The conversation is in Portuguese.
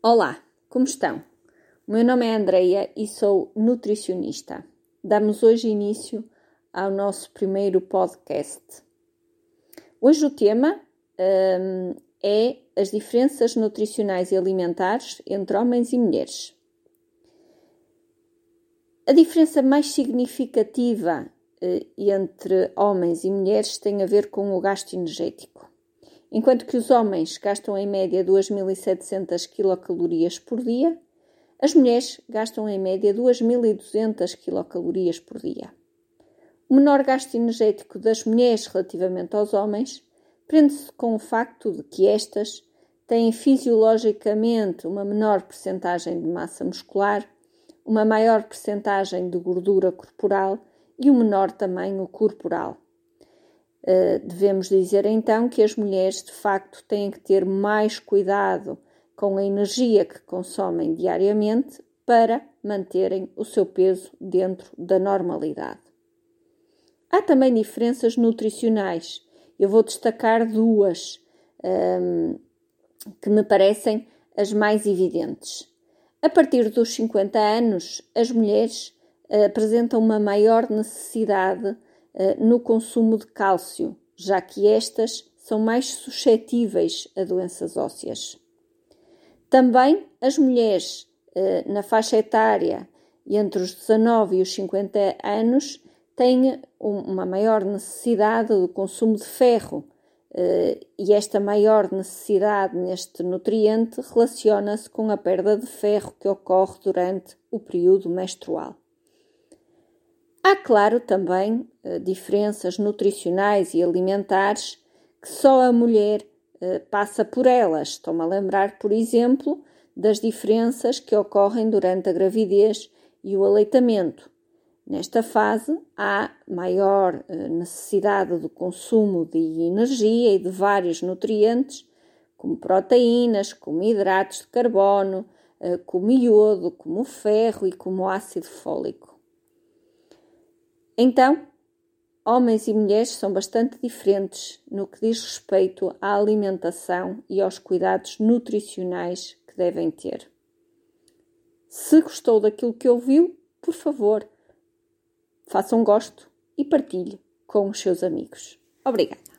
Olá, como estão? O meu nome é Andreia e sou nutricionista. Damos hoje início ao nosso primeiro podcast. Hoje o tema um, é as diferenças nutricionais e alimentares entre homens e mulheres. A diferença mais significativa uh, entre homens e mulheres tem a ver com o gasto energético. Enquanto que os homens gastam em média 2.700 quilocalorias por dia, as mulheres gastam em média 2.200 quilocalorias por dia. O menor gasto energético das mulheres relativamente aos homens prende-se com o facto de que estas têm fisiologicamente uma menor percentagem de massa muscular, uma maior percentagem de gordura corporal e um menor tamanho corporal. Eh, devemos dizer então que as mulheres de facto têm que ter mais cuidado com a energia que consomem diariamente para manterem o seu peso dentro da normalidade. Há também diferenças nutricionais. Eu vou destacar duas um, ehm, que me parecem as mais evidentes. A partir dos 50 anos, as mulheres uh, apresentam uma maior necessidade eh, no consumo de cálcio, já que estas são mais suscetíveis a doenças ósseas. Também as mulheres eh, na faixa etária entre os 19 e os 50 anos têm uma maior necessidade do consumo de ferro, eh, e esta maior necessidade neste nutriente relaciona-se com a perda de ferro que ocorre durante o período menstrual. Há, claro, também eh, diferenças nutricionais e alimentares que só a mulher eh, passa por elas. Estou-me a lembrar, por exemplo, das diferenças que ocorrem durante a gravidez e o aleitamento. Nesta fase, há maior eh, necessidade do consumo de energia e de vários nutrientes, como proteínas, como hidratos de carbono, como iodo, como ferro e como ácido fólico. Então, homens e mulheres são bastante diferentes no que diz respeito à alimentação e aos cuidados nutricionais que devem ter. Se gostou daquilo que ouviu, por favor, faça um gosto e partilhe com os seus amigos. Obrigada.